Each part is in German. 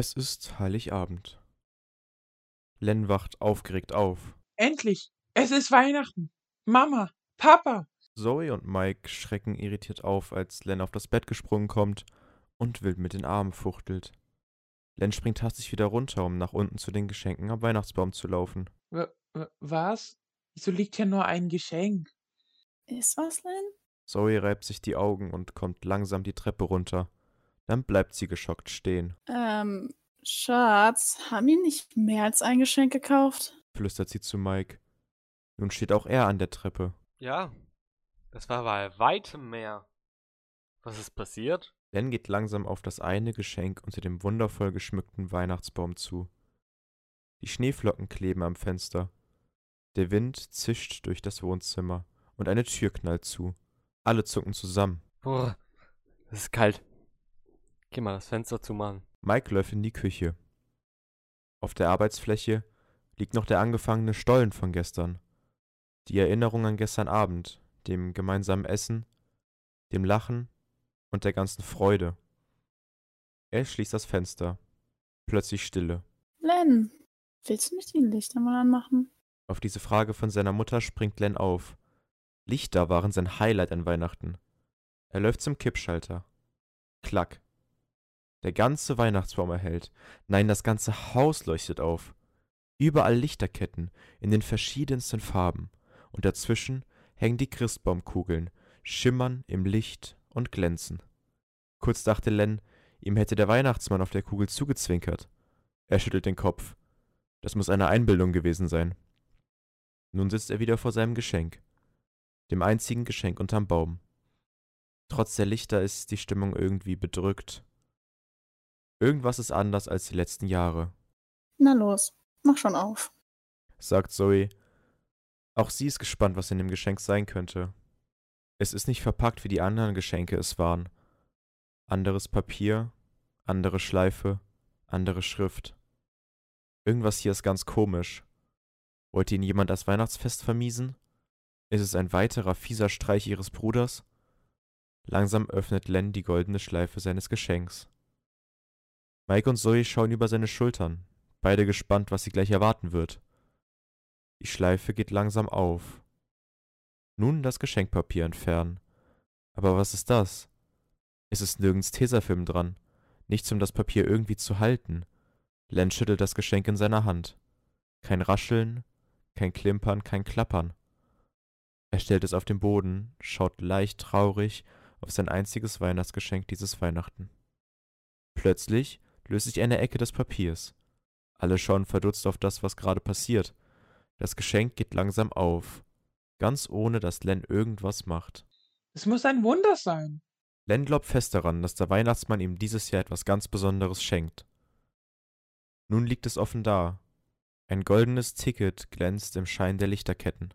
Es ist Heiligabend. Len wacht aufgeregt auf. Endlich! Es ist Weihnachten! Mama! Papa! Zoe und Mike schrecken irritiert auf, als Len auf das Bett gesprungen kommt und wild mit den Armen fuchtelt. Len springt hastig wieder runter, um nach unten zu den Geschenken am Weihnachtsbaum zu laufen. W was? Wieso liegt hier nur ein Geschenk? Ist was, Len? Zoe reibt sich die Augen und kommt langsam die Treppe runter. Dann bleibt sie geschockt stehen, Ähm, Schatz, haben die nicht mehr als ein Geschenk gekauft? flüstert sie zu Mike. Nun steht auch er an der Treppe. Ja, das war bei weitem mehr. Was ist passiert? Len geht langsam auf das eine Geschenk unter dem wundervoll geschmückten Weihnachtsbaum zu. Die Schneeflocken kleben am Fenster. Der Wind zischt durch das Wohnzimmer und eine Tür knallt zu. Alle zucken zusammen. Boah, es ist kalt. Geh mal das Fenster zumachen. Mike läuft in die Küche. Auf der Arbeitsfläche liegt noch der angefangene Stollen von gestern. Die Erinnerung an gestern Abend, dem gemeinsamen Essen, dem Lachen und der ganzen Freude. Er schließt das Fenster. Plötzlich Stille. Len, willst du nicht die Lichter mal anmachen? Auf diese Frage von seiner Mutter springt Len auf. Lichter waren sein Highlight an Weihnachten. Er läuft zum Kippschalter. Klack. Der ganze Weihnachtsbaum erhellt. Nein, das ganze Haus leuchtet auf. Überall Lichterketten in den verschiedensten Farben. Und dazwischen hängen die Christbaumkugeln, schimmern im Licht und glänzen. Kurz dachte Len, ihm hätte der Weihnachtsmann auf der Kugel zugezwinkert. Er schüttelt den Kopf. Das muss eine Einbildung gewesen sein. Nun sitzt er wieder vor seinem Geschenk. Dem einzigen Geschenk unterm Baum. Trotz der Lichter ist die Stimmung irgendwie bedrückt. Irgendwas ist anders als die letzten Jahre, Na los, mach schon auf. sagt Zoe. Auch sie ist gespannt, was in dem Geschenk sein könnte. Es ist nicht verpackt, wie die anderen Geschenke es waren. Anderes Papier, andere Schleife, andere Schrift. Irgendwas hier ist ganz komisch. Wollte ihn jemand das Weihnachtsfest vermiesen? Ist es ein weiterer fieser Streich ihres Bruders? Langsam öffnet Len die goldene Schleife seines Geschenks. Mike und Zoe schauen über seine Schultern, beide gespannt, was sie gleich erwarten wird. Die Schleife geht langsam auf. Nun das Geschenkpapier entfernen. Aber was ist das? Es ist nirgends Tesafilm dran, nichts, um das Papier irgendwie zu halten. Len schüttelt das Geschenk in seiner Hand. Kein Rascheln, kein Klimpern, kein Klappern. Er stellt es auf den Boden, schaut leicht traurig auf sein einziges Weihnachtsgeschenk dieses Weihnachten. Plötzlich löst sich eine Ecke des Papiers. Alle schauen verdutzt auf das, was gerade passiert. Das Geschenk geht langsam auf, ganz ohne dass Len irgendwas macht. Es muss ein Wunder sein. Len glaubt fest daran, dass der Weihnachtsmann ihm dieses Jahr etwas ganz Besonderes schenkt. Nun liegt es offen da. Ein goldenes Ticket glänzt im Schein der Lichterketten.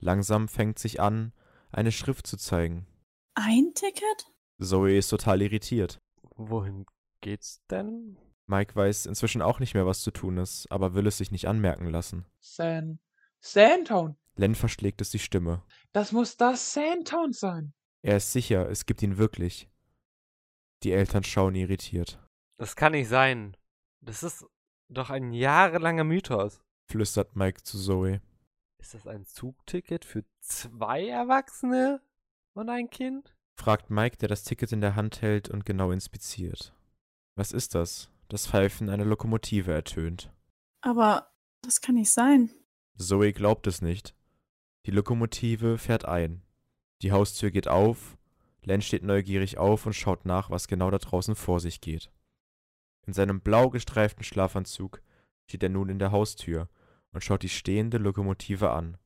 Langsam fängt sich an, eine Schrift zu zeigen. Ein Ticket? Zoe ist total irritiert. Wohin geht's denn? Mike weiß inzwischen auch nicht mehr, was zu tun ist, aber will es sich nicht anmerken lassen. San. Sandtown. Len verschlägt es die Stimme. Das muss das Sandtown sein. Er ist sicher, es gibt ihn wirklich. Die Eltern schauen irritiert, Das kann nicht sein. Das ist doch ein jahrelanger Mythos. flüstert Mike zu Zoe. Ist das ein Zugticket für zwei Erwachsene und ein Kind? fragt Mike, der das Ticket in der Hand hält und genau inspiziert. Was ist das? Das Pfeifen einer Lokomotive ertönt. Aber das kann nicht sein. Zoe glaubt es nicht. Die Lokomotive fährt ein. Die Haustür geht auf. Len steht neugierig auf und schaut nach, was genau da draußen vor sich geht. In seinem blau gestreiften Schlafanzug steht er nun in der Haustür und schaut die stehende Lokomotive an.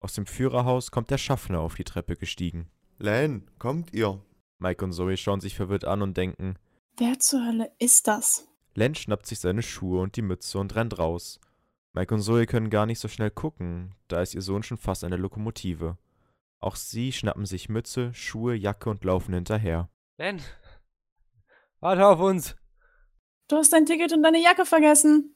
Aus dem Führerhaus kommt der Schaffner auf die Treppe gestiegen. Len, kommt ihr? Mike und Zoe schauen sich verwirrt an und denken, Wer zur Hölle ist das? Len schnappt sich seine Schuhe und die Mütze und rennt raus. Mike und Zoe können gar nicht so schnell gucken, da ist ihr Sohn schon fast an der Lokomotive. Auch sie schnappen sich Mütze, Schuhe, Jacke und laufen hinterher. Len, warte auf uns. Du hast dein Ticket und deine Jacke vergessen.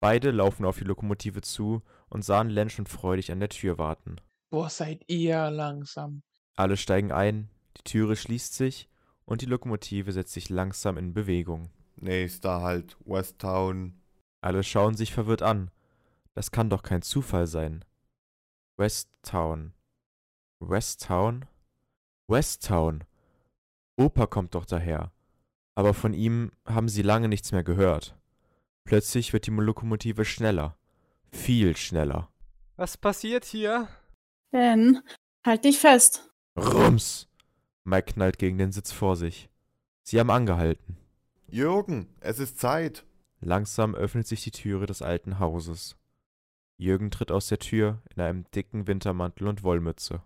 Beide laufen auf die Lokomotive zu und sahen Len schon freudig an der Tür warten. Boah, seid ihr langsam. Alle steigen ein, die Türe schließt sich und die Lokomotive setzt sich langsam in Bewegung. Nächster Halt, Westtown. Alle schauen sich verwirrt an. Das kann doch kein Zufall sein. Westtown. Westtown? Westtown. Opa kommt doch daher. Aber von ihm haben sie lange nichts mehr gehört. Plötzlich wird die Lokomotive schneller. Viel schneller. Was passiert hier? Ben, halt dich fest. Rums! Mike knallt gegen den Sitz vor sich. Sie haben angehalten. Jürgen, es ist Zeit. Langsam öffnet sich die Türe des alten Hauses. Jürgen tritt aus der Tür in einem dicken Wintermantel und Wollmütze.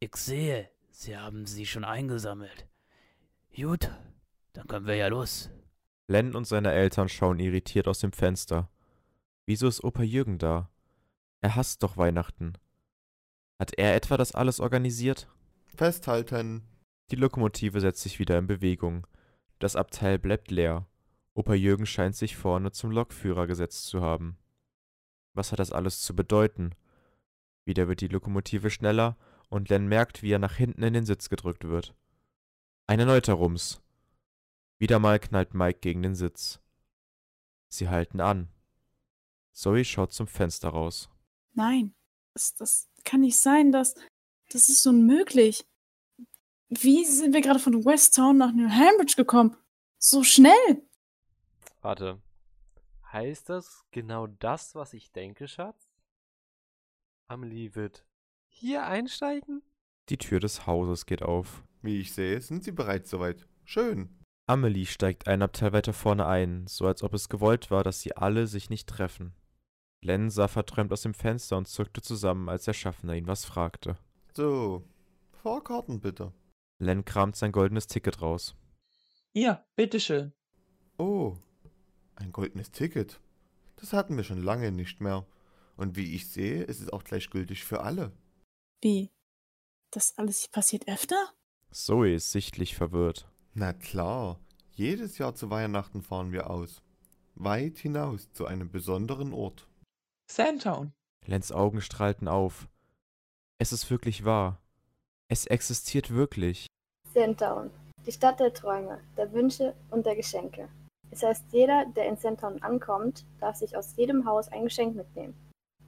Ich sehe, Sie haben sie schon eingesammelt. Gut, dann können wir ja los. Len und seine Eltern schauen irritiert aus dem Fenster. Wieso ist Opa Jürgen da? Er hasst doch Weihnachten. Hat er etwa das alles organisiert? Festhalten. Die Lokomotive setzt sich wieder in Bewegung. Das Abteil bleibt leer. Opa Jürgen scheint sich vorne zum Lokführer gesetzt zu haben. Was hat das alles zu bedeuten? Wieder wird die Lokomotive schneller und Len merkt, wie er nach hinten in den Sitz gedrückt wird. Ein erneuter Rums. Wieder mal knallt Mike gegen den Sitz. Sie halten an. Zoe schaut zum Fenster raus. Nein, das, das kann nicht sein, das, das ist unmöglich. Wie sind wir gerade von Westtown nach New Hambridge gekommen? So schnell! Warte. Heißt das genau das, was ich denke, Schatz? Amelie wird hier einsteigen? Die Tür des Hauses geht auf. Wie ich sehe, sind Sie bereits soweit. Schön. Amelie steigt ein Abteil weiter vorne ein, so als ob es gewollt war, dass sie alle sich nicht treffen. Len sah verträumt aus dem Fenster und zuckte zusammen, als der Schaffner ihn was fragte. So, Fahrkarten bitte. Len kramt sein goldenes Ticket raus. Ja, bitteschön. Oh, ein goldenes Ticket. Das hatten wir schon lange nicht mehr. Und wie ich sehe, ist es auch gleich gültig für alle. Wie? Das alles passiert öfter? Zoe ist sichtlich verwirrt. Na klar, jedes Jahr zu Weihnachten fahren wir aus. Weit hinaus zu einem besonderen Ort. Sandtown. Lens Augen strahlten auf. Es ist wirklich wahr. Es existiert wirklich. Sandtown, die Stadt der Träume, der Wünsche und der Geschenke. Es heißt, jeder, der in Sandtown ankommt, darf sich aus jedem Haus ein Geschenk mitnehmen.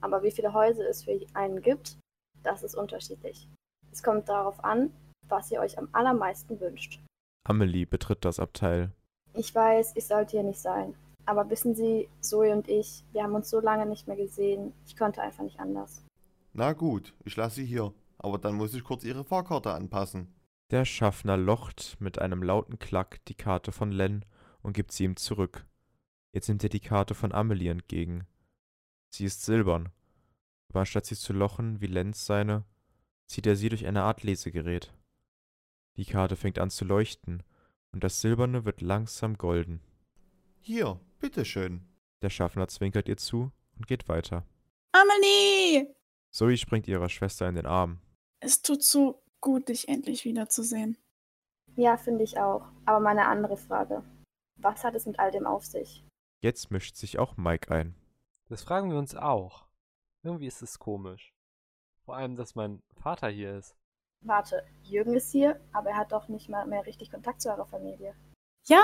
Aber wie viele Häuser es für einen gibt, das ist unterschiedlich. Es kommt darauf an, was ihr euch am allermeisten wünscht. Amelie betritt das Abteil. Ich weiß, ich sollte hier nicht sein. Aber wissen Sie, Zoe und ich, wir haben uns so lange nicht mehr gesehen. Ich konnte einfach nicht anders. Na gut, ich lasse Sie hier. Aber dann muss ich kurz Ihre Fahrkarte anpassen. Der Schaffner locht mit einem lauten Klack die Karte von Len und gibt sie ihm zurück. Jetzt nimmt er die Karte von Amelie entgegen. Sie ist silbern, aber anstatt sie zu lochen wie Lenz seine, zieht er sie durch eine Art Lesegerät. Die Karte fängt an zu leuchten, und das Silberne wird langsam golden. Hier, bitteschön. Der Schaffner zwinkert ihr zu und geht weiter. Amelie! Zoe springt ihrer Schwester in den Arm. Es tut so gut, dich endlich wiederzusehen. Ja, finde ich auch. Aber meine andere Frage. Was hat es mit all dem auf sich? Jetzt mischt sich auch Mike ein. Das fragen wir uns auch. Irgendwie ist es komisch. Vor allem, dass mein Vater hier ist. Warte, Jürgen ist hier, aber er hat doch nicht mal mehr richtig Kontakt zu eurer Familie. Ja,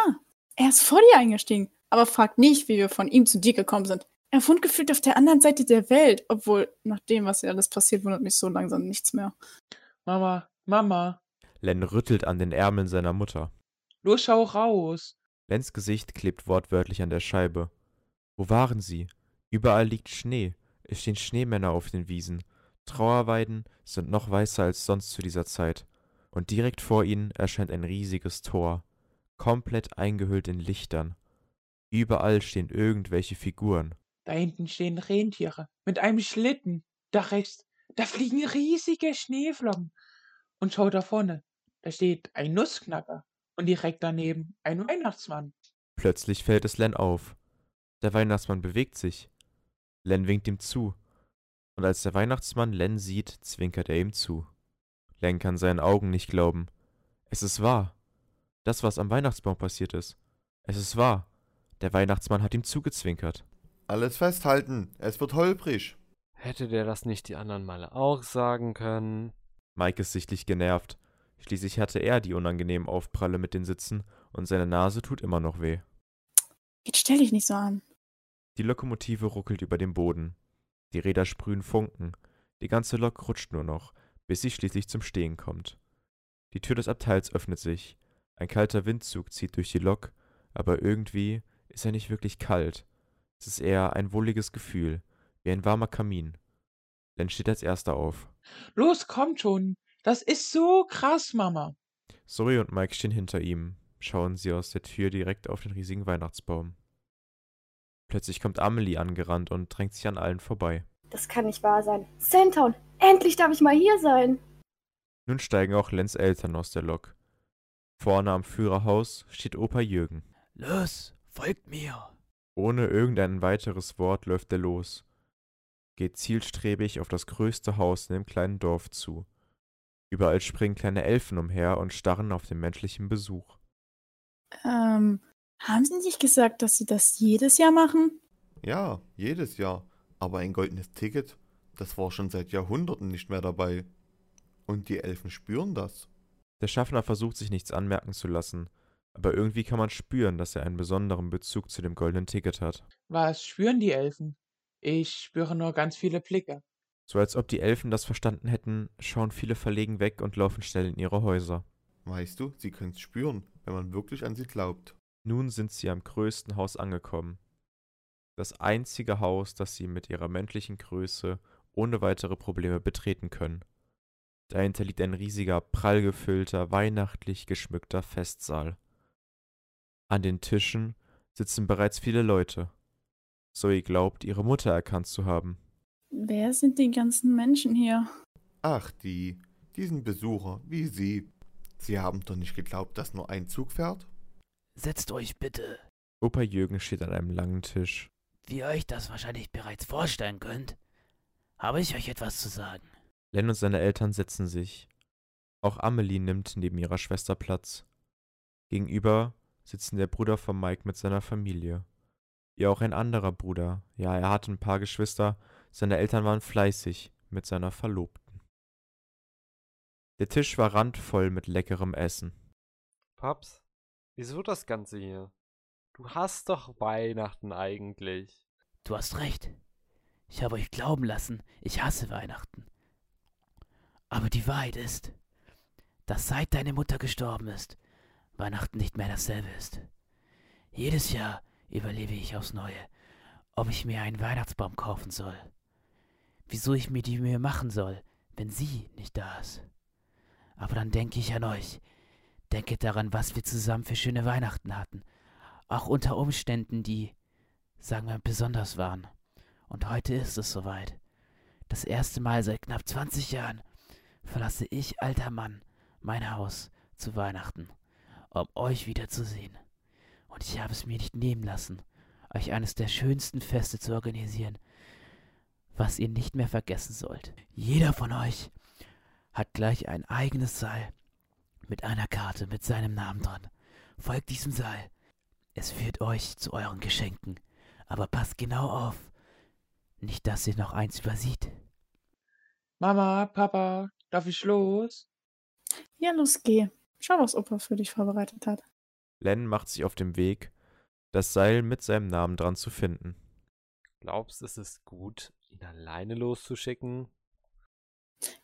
er ist vor dir eingestiegen, aber frag nicht, wie wir von ihm zu dir gekommen sind. Er wohnt gefühlt auf der anderen Seite der Welt, obwohl nach dem, was hier alles passiert, wundert mich so langsam nichts mehr. Mama, Mama, Len rüttelt an den Ärmeln seiner Mutter. los schau raus. Lens Gesicht klebt wortwörtlich an der Scheibe. Wo waren sie? Überall liegt Schnee. Es stehen Schneemänner auf den Wiesen. Trauerweiden sind noch weißer als sonst zu dieser Zeit. Und direkt vor ihnen erscheint ein riesiges Tor, komplett eingehüllt in Lichtern. Überall stehen irgendwelche Figuren. Da hinten stehen Rentiere mit einem Schlitten. Da rechts, da fliegen riesige Schneeflocken. Und schau da vorne, da steht ein Nussknacker und direkt daneben ein Weihnachtsmann. Plötzlich fällt es Len auf. Der Weihnachtsmann bewegt sich. Len winkt ihm zu. Und als der Weihnachtsmann Len sieht, zwinkert er ihm zu. Len kann seinen Augen nicht glauben. Es ist wahr. Das, was am Weihnachtsbaum passiert ist. Es ist wahr. Der Weihnachtsmann hat ihm zugezwinkert. Alles festhalten, es wird holprig. Hätte der das nicht die anderen Male auch sagen können? Mike ist sichtlich genervt. Schließlich hatte er die unangenehmen Aufpralle mit den Sitzen und seine Nase tut immer noch weh. stell dich nicht so an. Die Lokomotive ruckelt über den Boden. Die Räder sprühen Funken. Die ganze Lok rutscht nur noch, bis sie schließlich zum Stehen kommt. Die Tür des Abteils öffnet sich. Ein kalter Windzug zieht durch die Lok, aber irgendwie ist er nicht wirklich kalt. Es ist eher ein wohliges Gefühl, wie ein warmer Kamin. Len steht als erster auf. Los, kommt schon. Das ist so krass, Mama. Zoe und Mike stehen hinter ihm, schauen sie aus der Tür direkt auf den riesigen Weihnachtsbaum. Plötzlich kommt Amelie angerannt und drängt sich an allen vorbei. Das kann nicht wahr sein. Sandtown, endlich darf ich mal hier sein. Nun steigen auch Lens Eltern aus der Lok. Vorne am Führerhaus steht Opa Jürgen. Los, folgt mir. Ohne irgendein weiteres Wort läuft er los, geht zielstrebig auf das größte Haus in dem kleinen Dorf zu. Überall springen kleine Elfen umher und starren auf den menschlichen Besuch. Ähm, haben Sie nicht gesagt, dass Sie das jedes Jahr machen? Ja, jedes Jahr. Aber ein goldenes Ticket, das war schon seit Jahrhunderten nicht mehr dabei. Und die Elfen spüren das. Der Schaffner versucht sich nichts anmerken zu lassen, aber irgendwie kann man spüren, dass er einen besonderen Bezug zu dem goldenen Ticket hat. Was spüren die Elfen? Ich spüre nur ganz viele Blicke. So als ob die Elfen das verstanden hätten, schauen viele verlegen weg und laufen schnell in ihre Häuser. Weißt du, sie können's spüren, wenn man wirklich an sie glaubt. Nun sind sie am größten Haus angekommen. Das einzige Haus, das sie mit ihrer menschlichen Größe ohne weitere Probleme betreten können. Dahinter liegt ein riesiger, prall gefüllter, weihnachtlich geschmückter Festsaal. An den Tischen sitzen bereits viele Leute. Zoe glaubt, ihre Mutter erkannt zu haben. Wer sind die ganzen Menschen hier? Ach, die, diesen Besucher, wie Sie. Sie haben doch nicht geglaubt, dass nur ein Zug fährt? Setzt euch bitte. Opa Jürgen steht an einem langen Tisch. Wie ihr euch das wahrscheinlich bereits vorstellen könnt, habe ich euch etwas zu sagen. Len und seine Eltern setzen sich. Auch Amelie nimmt neben ihrer Schwester Platz. Gegenüber sitzen der Bruder von Mike mit seiner Familie. Wie auch ein anderer Bruder. Ja, er hatte ein paar Geschwister. Seine Eltern waren fleißig mit seiner Verlobten. Der Tisch war randvoll mit leckerem Essen. Paps, wieso das Ganze hier? Du hast doch Weihnachten eigentlich. Du hast recht. Ich habe euch glauben lassen, ich hasse Weihnachten. Aber die Wahrheit ist, dass seit deine Mutter gestorben ist, Weihnachten nicht mehr dasselbe ist. Jedes Jahr überlebe ich aufs Neue, ob ich mir einen Weihnachtsbaum kaufen soll. Wieso ich mir die Mühe machen soll, wenn sie nicht da ist. Aber dann denke ich an euch. Denke daran, was wir zusammen für schöne Weihnachten hatten. Auch unter Umständen, die, sagen wir, besonders waren. Und heute ist es soweit. Das erste Mal seit knapp 20 Jahren verlasse ich, alter Mann, mein Haus zu Weihnachten, um euch wiederzusehen. Und ich habe es mir nicht nehmen lassen, euch eines der schönsten Feste zu organisieren, was ihr nicht mehr vergessen sollt. Jeder von euch hat gleich ein eigenes Seil mit einer Karte mit seinem Namen dran. Folgt diesem Seil. Es führt euch zu euren Geschenken. Aber passt genau auf. Nicht, dass ihr noch eins übersieht. Mama, Papa, darf ich los? Ja, los, geh. Schau, was Opa für dich vorbereitet hat. Len macht sich auf den Weg, das Seil mit seinem Namen dran zu finden. Glaubst, es ist gut, ihn alleine loszuschicken?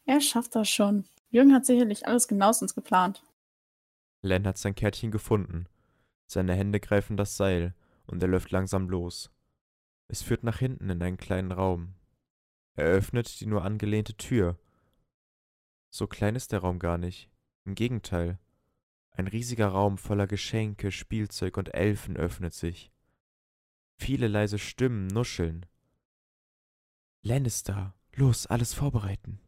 Er schafft das schon. Jürgen hat sicherlich alles genauestens geplant. Len hat sein Kärtchen gefunden. Seine Hände greifen das Seil und er läuft langsam los. Es führt nach hinten in einen kleinen Raum. Er öffnet die nur angelehnte Tür. So klein ist der Raum gar nicht. Im Gegenteil. Ein riesiger Raum voller Geschenke, Spielzeug und Elfen öffnet sich. Viele leise Stimmen nuscheln. Len ist da. Los, alles vorbereiten.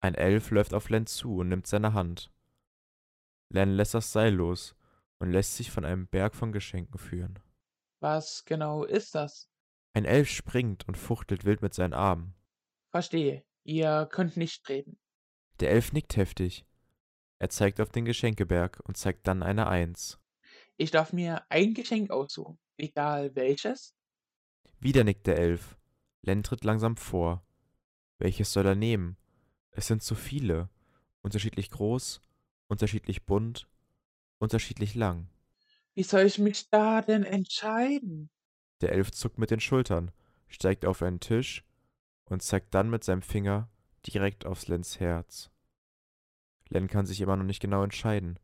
Ein Elf läuft auf Len zu und nimmt seine Hand. Len lässt das Seil los und lässt sich von einem Berg von Geschenken führen. Was genau ist das? Ein Elf springt und fuchtelt wild mit seinen Armen. Verstehe. Ihr könnt nicht reden. Der Elf nickt heftig. Er zeigt auf den Geschenkeberg und zeigt dann eine Eins. Ich darf mir ein Geschenk aussuchen, egal welches. Wieder nickt der Elf. Len tritt langsam vor. Welches soll er nehmen? Es sind so viele. Unterschiedlich groß, unterschiedlich bunt, unterschiedlich lang. Wie soll ich mich da denn entscheiden? Der Elf zuckt mit den Schultern, steigt auf einen Tisch und zeigt dann mit seinem Finger direkt aufs Lens Herz. Len kann sich immer noch nicht genau entscheiden,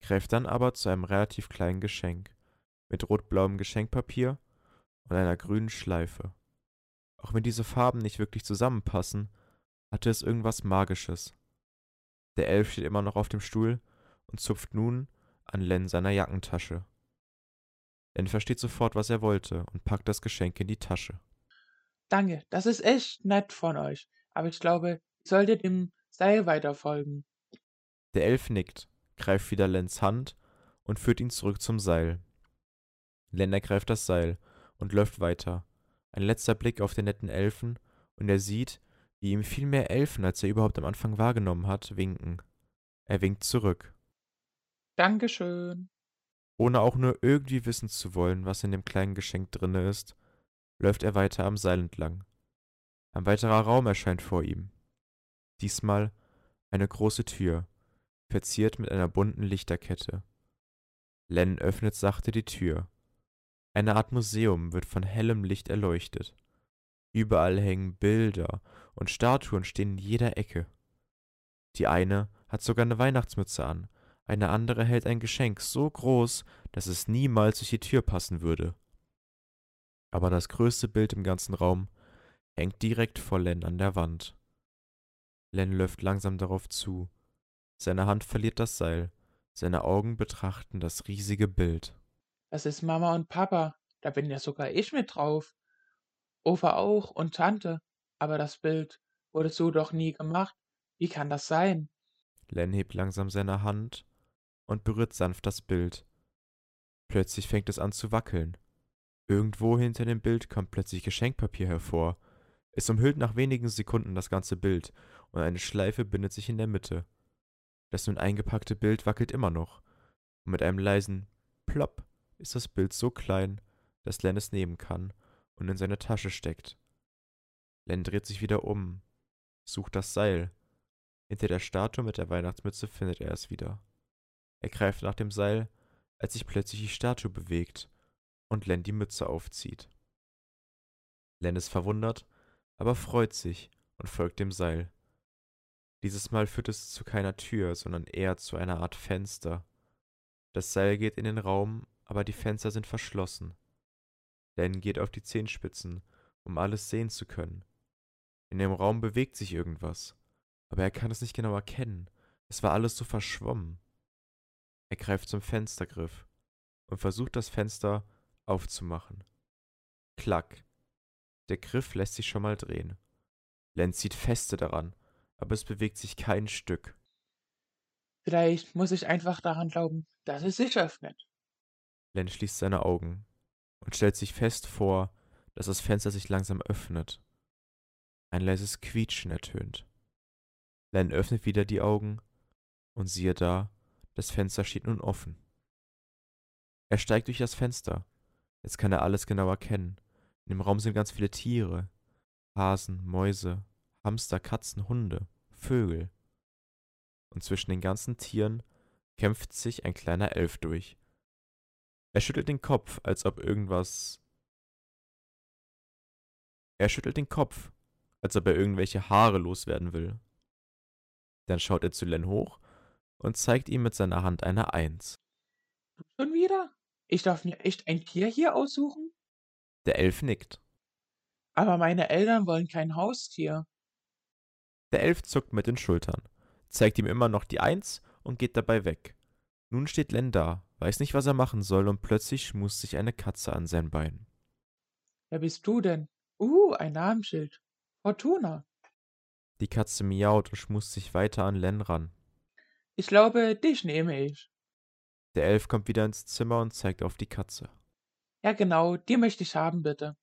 greift dann aber zu einem relativ kleinen Geschenk mit rot-blauem Geschenkpapier und einer grünen Schleife. Auch wenn diese Farben nicht wirklich zusammenpassen, hatte es irgendwas Magisches. Der Elf steht immer noch auf dem Stuhl und zupft nun an Len seiner Jackentasche. Len versteht sofort, was er wollte und packt das Geschenk in die Tasche. Danke, das ist echt nett von euch. Aber ich glaube, ich sollte dem Seil weiter folgen. Der Elf nickt, greift wieder Lens Hand und führt ihn zurück zum Seil. Len ergreift das Seil und läuft weiter. Ein letzter Blick auf den netten Elfen und er sieht, wie ihm viel mehr Elfen, als er überhaupt am Anfang wahrgenommen hat, winken. Er winkt zurück. Dankeschön. Ohne auch nur irgendwie wissen zu wollen, was in dem kleinen Geschenk drinne ist, läuft er weiter am Seil entlang. Ein weiterer Raum erscheint vor ihm. Diesmal eine große Tür, verziert mit einer bunten Lichterkette. Len öffnet sachte die Tür. Eine Art Museum wird von hellem Licht erleuchtet. Überall hängen Bilder und Statuen stehen in jeder Ecke. Die eine hat sogar eine Weihnachtsmütze an, eine andere hält ein Geschenk so groß, dass es niemals durch die Tür passen würde. Aber das größte Bild im ganzen Raum hängt direkt vor Len an der Wand. Len läuft langsam darauf zu. Seine Hand verliert das Seil, seine Augen betrachten das riesige Bild. Das ist Mama und Papa. Da bin ja sogar ich mit drauf. Opa auch und Tante. Aber das Bild wurde so doch nie gemacht. Wie kann das sein? Len hebt langsam seine Hand und berührt sanft das Bild. Plötzlich fängt es an zu wackeln. Irgendwo hinter dem Bild kommt plötzlich Geschenkpapier hervor. Es umhüllt nach wenigen Sekunden das ganze Bild und eine Schleife bindet sich in der Mitte. Das nun eingepackte Bild wackelt immer noch. Und mit einem leisen Plopp ist das Bild so klein, dass Len es nehmen kann und in seine Tasche steckt. Len dreht sich wieder um, sucht das Seil. Hinter der Statue mit der Weihnachtsmütze findet er es wieder. Er greift nach dem Seil, als sich plötzlich die Statue bewegt und Len die Mütze aufzieht. Len ist verwundert, aber freut sich und folgt dem Seil. Dieses Mal führt es zu keiner Tür, sondern eher zu einer Art Fenster. Das Seil geht in den Raum, aber die Fenster sind verschlossen. Len geht auf die Zehenspitzen, um alles sehen zu können. In dem Raum bewegt sich irgendwas, aber er kann es nicht genau erkennen. Es war alles so verschwommen. Er greift zum Fenstergriff und versucht das Fenster aufzumachen. Klack. Der Griff lässt sich schon mal drehen. Len zieht feste daran, aber es bewegt sich kein Stück. Vielleicht muss ich einfach daran glauben, dass es sich öffnet. Len schließt seine Augen und stellt sich fest vor, dass das Fenster sich langsam öffnet. Ein leises Quietschen ertönt. Len öffnet wieder die Augen und siehe da, das Fenster steht nun offen. Er steigt durch das Fenster. Jetzt kann er alles genau erkennen. In dem Raum sind ganz viele Tiere. Hasen, Mäuse, Hamster, Katzen, Hunde, Vögel. Und zwischen den ganzen Tieren kämpft sich ein kleiner Elf durch. Er schüttelt den Kopf, als ob irgendwas. Er schüttelt den Kopf, als ob er irgendwelche Haare loswerden will. Dann schaut er zu Len hoch und zeigt ihm mit seiner Hand eine Eins. Schon wieder? Ich darf mir echt ein Tier hier aussuchen? Der Elf nickt. Aber meine Eltern wollen kein Haustier. Der Elf zuckt mit den Schultern, zeigt ihm immer noch die Eins und geht dabei weg. Nun steht Len da, weiß nicht, was er machen soll, und plötzlich schmust sich eine Katze an sein Bein. Wer bist du denn? Uh, ein Namensschild. Fortuna. Die Katze miaut und schmust sich weiter an Len ran. Ich glaube, dich nehme ich. Der Elf kommt wieder ins Zimmer und zeigt auf die Katze. Ja, genau, die möchte ich haben, bitte.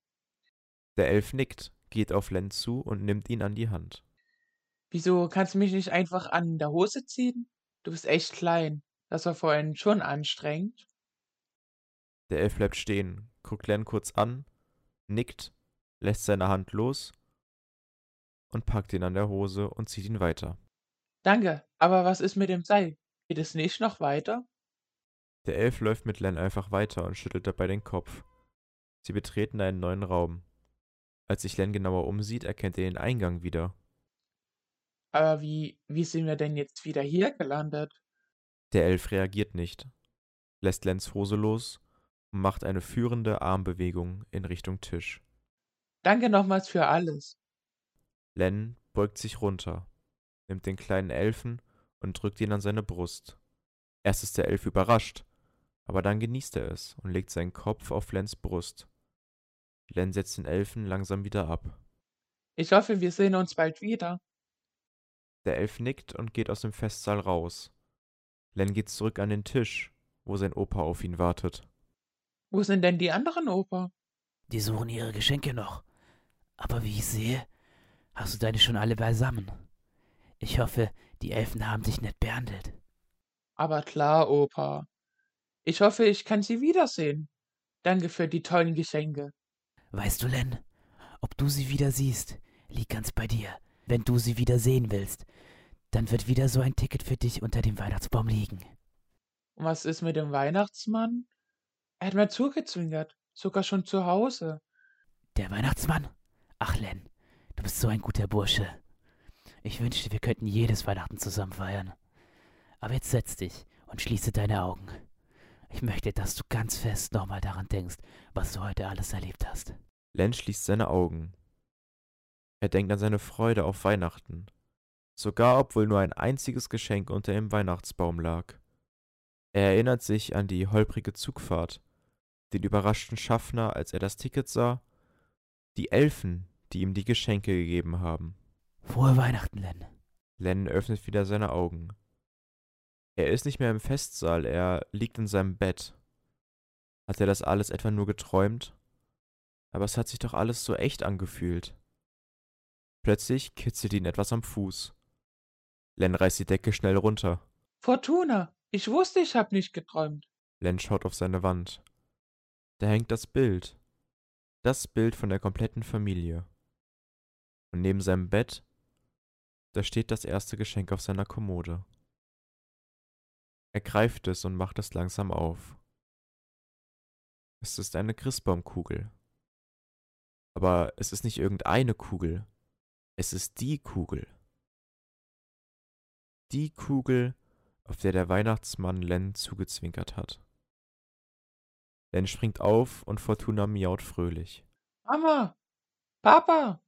Der Elf nickt, geht auf Len zu und nimmt ihn an die Hand. Wieso kannst du mich nicht einfach an der Hose ziehen? Du bist echt klein. Das war vorhin schon anstrengend. Der Elf bleibt stehen, guckt Len kurz an, nickt, lässt seine Hand los und packt ihn an der Hose und zieht ihn weiter. Danke, aber was ist mit dem Seil? Geht es nicht noch weiter? Der Elf läuft mit Len einfach weiter und schüttelt dabei den Kopf. Sie betreten einen neuen Raum. Als sich Len genauer umsieht, erkennt er den Eingang wieder. Aber wie, wie sind wir denn jetzt wieder hier gelandet? Der Elf reagiert nicht, lässt Lens Hose los und macht eine führende Armbewegung in Richtung Tisch. Danke nochmals für alles. Len beugt sich runter, nimmt den kleinen Elfen und drückt ihn an seine Brust. Erst ist der Elf überrascht, aber dann genießt er es und legt seinen Kopf auf Lens Brust. Len setzt den Elfen langsam wieder ab. Ich hoffe, wir sehen uns bald wieder. Der Elf nickt und geht aus dem Festsaal raus. Len geht zurück an den Tisch, wo sein Opa auf ihn wartet. Wo sind denn die anderen Opa? Die suchen ihre Geschenke noch. Aber wie ich sehe, hast du deine schon alle beisammen. Ich hoffe, die Elfen haben dich nett behandelt. Aber klar, Opa. Ich hoffe, ich kann Sie wiedersehen. Danke für die tollen Geschenke. Weißt du, Len, ob du sie wieder siehst, liegt ganz bei dir. Wenn du sie wieder sehen willst, dann wird wieder so ein Ticket für dich unter dem Weihnachtsbaum liegen. Und was ist mit dem Weihnachtsmann? Er hat mir zugezwinkert, sogar schon zu Hause. Der Weihnachtsmann? Ach, Len, du bist so ein guter Bursche. Ich wünschte, wir könnten jedes Weihnachten zusammen feiern. Aber jetzt setz dich und schließe deine Augen. Ich möchte, dass du ganz fest nochmal daran denkst, was du heute alles erlebt hast. Len schließt seine Augen. Er denkt an seine Freude auf Weihnachten, sogar obwohl nur ein einziges Geschenk unter dem Weihnachtsbaum lag. Er erinnert sich an die holprige Zugfahrt, den überraschten Schaffner, als er das Ticket sah, die Elfen, die ihm die Geschenke gegeben haben. Frohe Weihnachten, Len. Len öffnet wieder seine Augen. Er ist nicht mehr im Festsaal, er liegt in seinem Bett. Hat er das alles etwa nur geträumt? Aber es hat sich doch alles so echt angefühlt. Plötzlich kitzelt ihn etwas am Fuß. Len reißt die Decke schnell runter. Fortuna, ich wusste, ich hab nicht geträumt. Len schaut auf seine Wand. Da hängt das Bild. Das Bild von der kompletten Familie. Und neben seinem Bett, da steht das erste Geschenk auf seiner Kommode. Er greift es und macht es langsam auf. Es ist eine Christbaumkugel. Aber es ist nicht irgendeine Kugel. Es ist die Kugel. Die Kugel, auf der der Weihnachtsmann Len zugezwinkert hat. Len springt auf und Fortuna miaut fröhlich. Mama, Papa,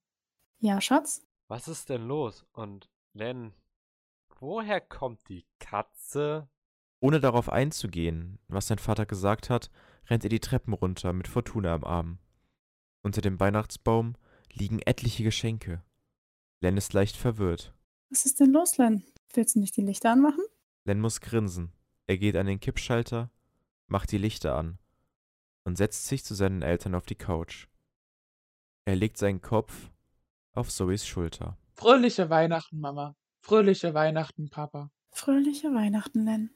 Ja, Schatz? Was ist denn los? Und Len, woher kommt die Katze? Ohne darauf einzugehen, was sein Vater gesagt hat, rennt er die Treppen runter mit Fortuna am Arm. Unter dem Weihnachtsbaum liegen etliche Geschenke. Len ist leicht verwirrt. Was ist denn los, Len? Willst du nicht die Lichter anmachen? Len muss grinsen. Er geht an den Kippschalter, macht die Lichter an und setzt sich zu seinen Eltern auf die Couch. Er legt seinen Kopf auf Zoes Schulter. fröhliche Weihnachten, Mama. Fröhliche Weihnachten, Papa. Fröhliche Weihnachten, Len.